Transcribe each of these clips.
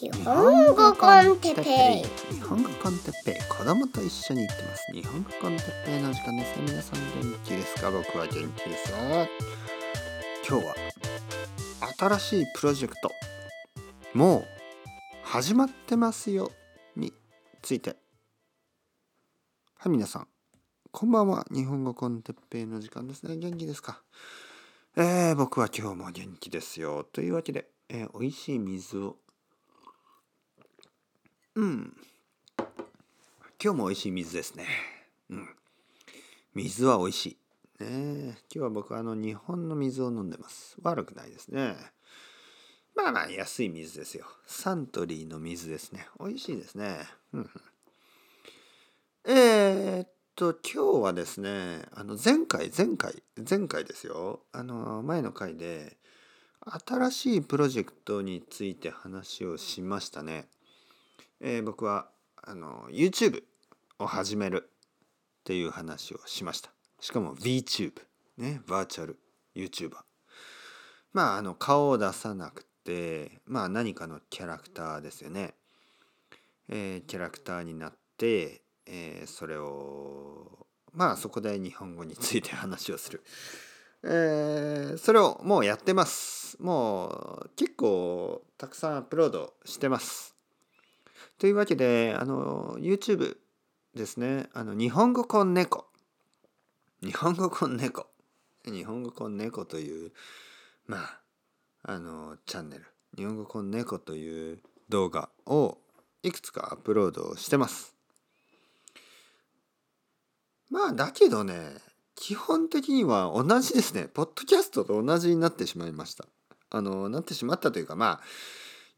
日本語コンテッペイ日本語コンテッペイ子供と一緒に行ってます日本語コンテッペイの時間ですね。皆さん元気ですか僕は元気ですよ今日は新しいプロジェクトもう始まってますよについてはい皆さんこんばんは日本語コンテッペイの時間ですね。元気ですか？えー、僕は今日も元気ですよ。というわけで、えー、美味しい水をうん。今日も美味しい水ですね。うん。水は美味しい。ね今日は僕はあの日本の水を飲んでます。悪くないですね。まあまあ安い水ですよ。サントリーの水ですね。美味しいですね。うん。えー、っと今日はですねあの前回前回前回ですよ。あの前の回で新しいプロジェクトについて話をしましたね。えー、僕はあの YouTube を始めるっていう話をしました。しかも VTube ねバーチャル YouTuber。まああの顔を出さなくてまあ何かのキャラクターですよね。えー、キャラクターになってえー、それをまあそこで日本語について話をする。えー、それをもうやってます。もう結構たくさんアップロードしてます。というわけであの YouTube ですね。あの日本語コン猫。日本語コン猫。日本語コン猫というまああのチャンネル。日本語コン猫という動画をいくつかアップロードしてます。まあだけどね基本的には同じですね。ポッドキャストと同じになってしまいました。あのなってしまったというかまあ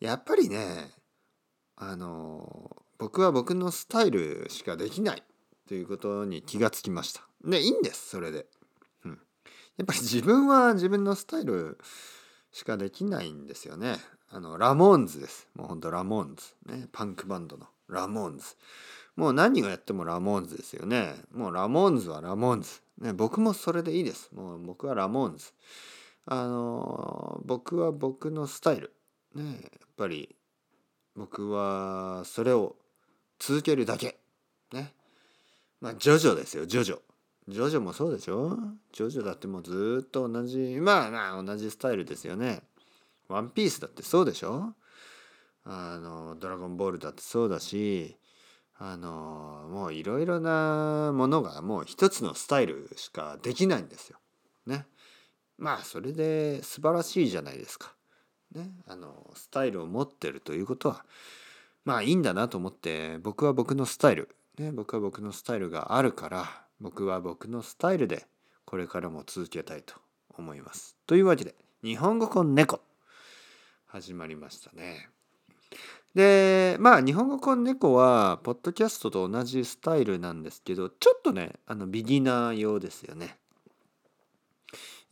やっぱりねあの僕は僕のスタイルしかできないということに気がつきましたでいいんですそれで、うん、やっぱり自分は自分のスタイルしかできないんですよねあのラモーンズですもうほんとラモーンズねパンクバンドのラモーンズもう何をやってもラモーンズですよね。もうラモーンズはラモーンズ。ね、僕もそれでいいです。もう僕はラモーンズ。あの僕は僕のスタイル。ね、やっぱり僕はそれを続けるだけ。ね。まあ、ジョジョですよ、ジョジョ。ジョジョもそうでしょジョジョだってもうずっと同じ、まあまあ同じスタイルですよね。ワンピースだってそうでしょあの、ドラゴンボールだってそうだし、あのもういろいろなものがもう一つのスタイルしかできないんですよ。ね。まあそれで素晴らしいじゃないですか。ね。あのスタイルを持ってるということはまあいいんだなと思って僕は僕のスタイル、ね、僕は僕のスタイルがあるから僕は僕のスタイルでこれからも続けたいと思います。というわけで日本語コン猫始まりましたね。でまあ日本語コン猫はポッドキャストと同じスタイルなんですけどちょっとねあのビギナー用ですよね。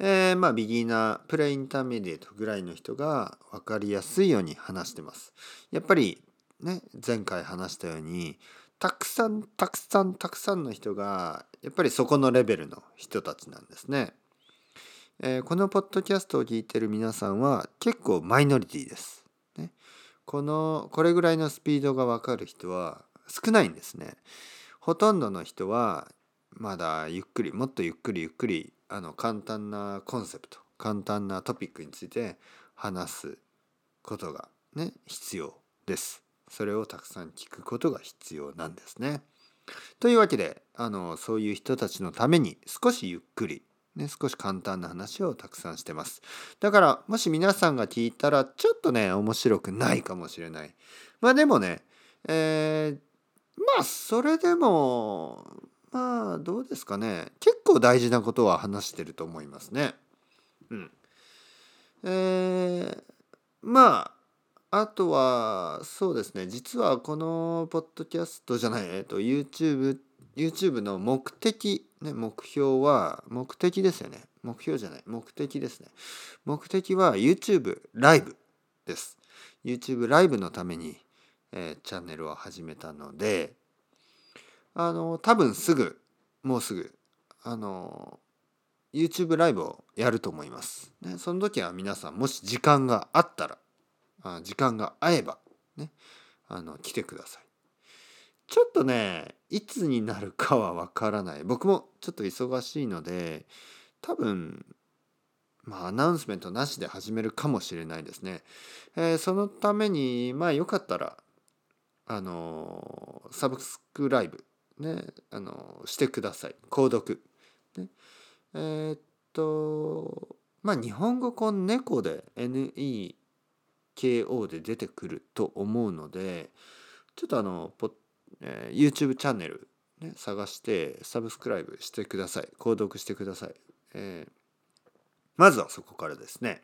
えー、まあビギナープレインターメディエートぐらいの人が分かりやすいように話してます。やっぱりね前回話したようにたくさんたくさんたくさんの人がやっぱりそこのレベルの人たちなんですね。えー、このポッドキャストを聞いてる皆さんは結構マイノリティです。ね、このこれぐらいのスピードが分かる人は少ないんですね。ほとんどの人はまだゆっくりもっとゆっくりゆっくりあの簡単なコンセプト簡単なトピックについて話すことがね必要です。それをたくさん聞くことが必要なんですね。というわけであのそういう人たちのために少しゆっくりね、少し簡単な話をたくさんしてます。だからもし皆さんが聞いたらちょっとね面白くないかもしれない。まあでもね、えー、まあそれでもまあどうですかね。結構大事なことは話してると思いますね。うん。えー、まああとはそうですね。実はこのポッドキャストじゃないえっと YouTube YouTube の目的、ね、目標は目的ですよね。目標じゃない。目的ですね。目的は YouTube ライブです。YouTube ライブのために、えー、チャンネルを始めたのであの多分すぐもうすぐあの YouTube ライブをやると思います、ね、その時は皆さんもし時間があったらあ時間が合えば、ねあの来てください。ちょっとねいつになるかはわからない。僕もちょっと忙しいので多分まあアナウンスメントなしで始めるかもしれないですね、えー、そのためにまあよかったらあのサブスクライブねあのしてください。購読、ね、えー、っとまあ日本語この猫で NEKO で出てくると思うのでちょっとあのポ、えー、YouTube チャンネル、ね、探してサブスクライブしてください。購読してください、えー、まずはそこからですね。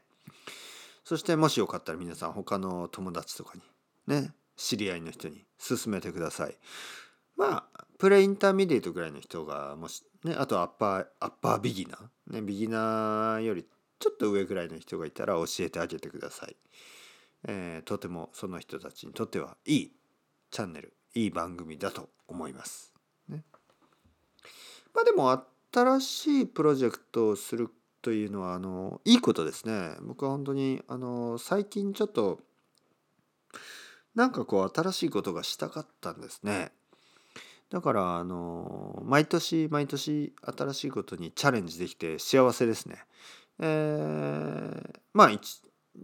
そしてもしよかったら皆さん他の友達とかにね知り合いの人に勧めてください。まあ pre-intermediate ぐらいの人がもしねあと upper upper beginner ねビギナーよりちょっと上ぐらいの人がいたら教えてあげてください、えー、とてもその人たちにとってはいいチャンネルいい番組だと思います、ね、まあでも新しいプロジェクトをするというのはあのいいことですね。僕は本当にあの最近ちょっとなんかこう新しいことがしたかったんですね。だからあの毎年毎年新しいことにチャレンジできて幸せですね。えー、まあ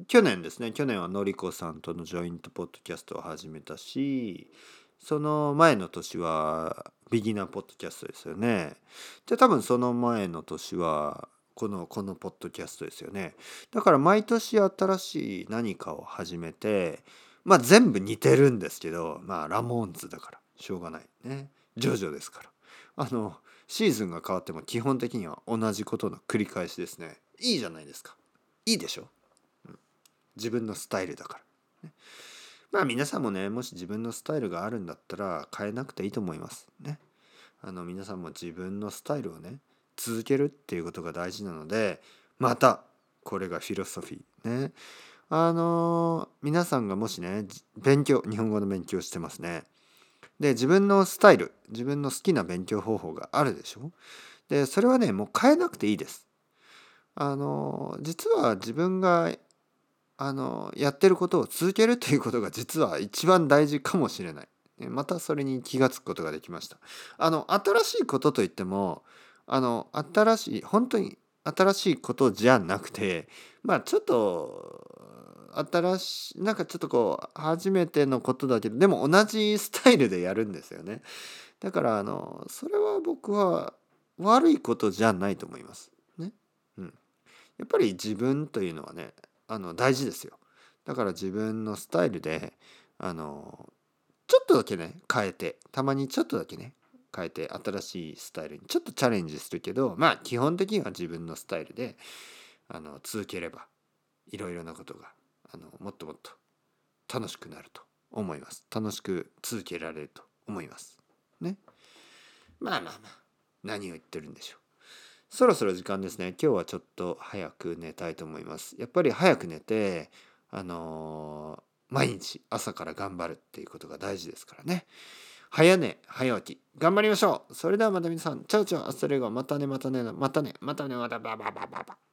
去年ですね。去年はのりこさんとのジョイントポッドキャストを始めたしその前の年はビギナーポッドキャストですよね。で多分その前の年はこのこのポッドキャストですよね。だから毎年新しい何かを始めてまあ全部似てるんですけどまあラモーンズだから。しょうがないね。ジョジョですから。あのシーズンが変わっても基本的には同じことの繰り返しですね。いいじゃないですか。いいでしょ、うん、自分のスタイルだから、ね、まあ皆さんもねもし自分のスタイルがあるんだったら変えなくていいと思います。ね。あの皆さんも自分のスタイルをね続けるっていうことが大事なのでまたこれがフィロソフィー。ね。あのー、皆さんがもしね勉強日本語の勉強してますね。で自分のスタイル自分の好きな勉強方法があるでしょ？でそれはねもう変えなくていいですあの実は自分があのやってることを続けるということが実は一番大事かもしれない。またそれに気が付くことができました。あの新しいことといってもあの新しい本当に新しいことじゃなくてまあちょっと新しいなんかちょっとこう初めてのことだけどでも同じスタイルでやるんですよね。だからあのそれは僕は悪いことじゃないと思いますね、うん。やっぱり自分というのはねあの大事ですよだから自分のスタイルであのちょっとだけね変えてたまにちょっとだけね変えて新しいスタイルにちょっとチャレンジするけどまあ基本的には自分のスタイルであの続ければいろいろなことがあのもっともっと楽しくなると思います。楽しく続けられると思います。ね。まあまあまあ。何を言ってるんでしょう。そろそろ時間ですね。今日はちょっと早く寝たいと思います。やっぱり早く寝てあのー、毎日朝から頑張るっていうことが大事ですからね。早寝早起き。頑張りましょう。それではまた皆さん。 Ciao ciao。Hasta luego。またねまたねまたねまたねまたバババババ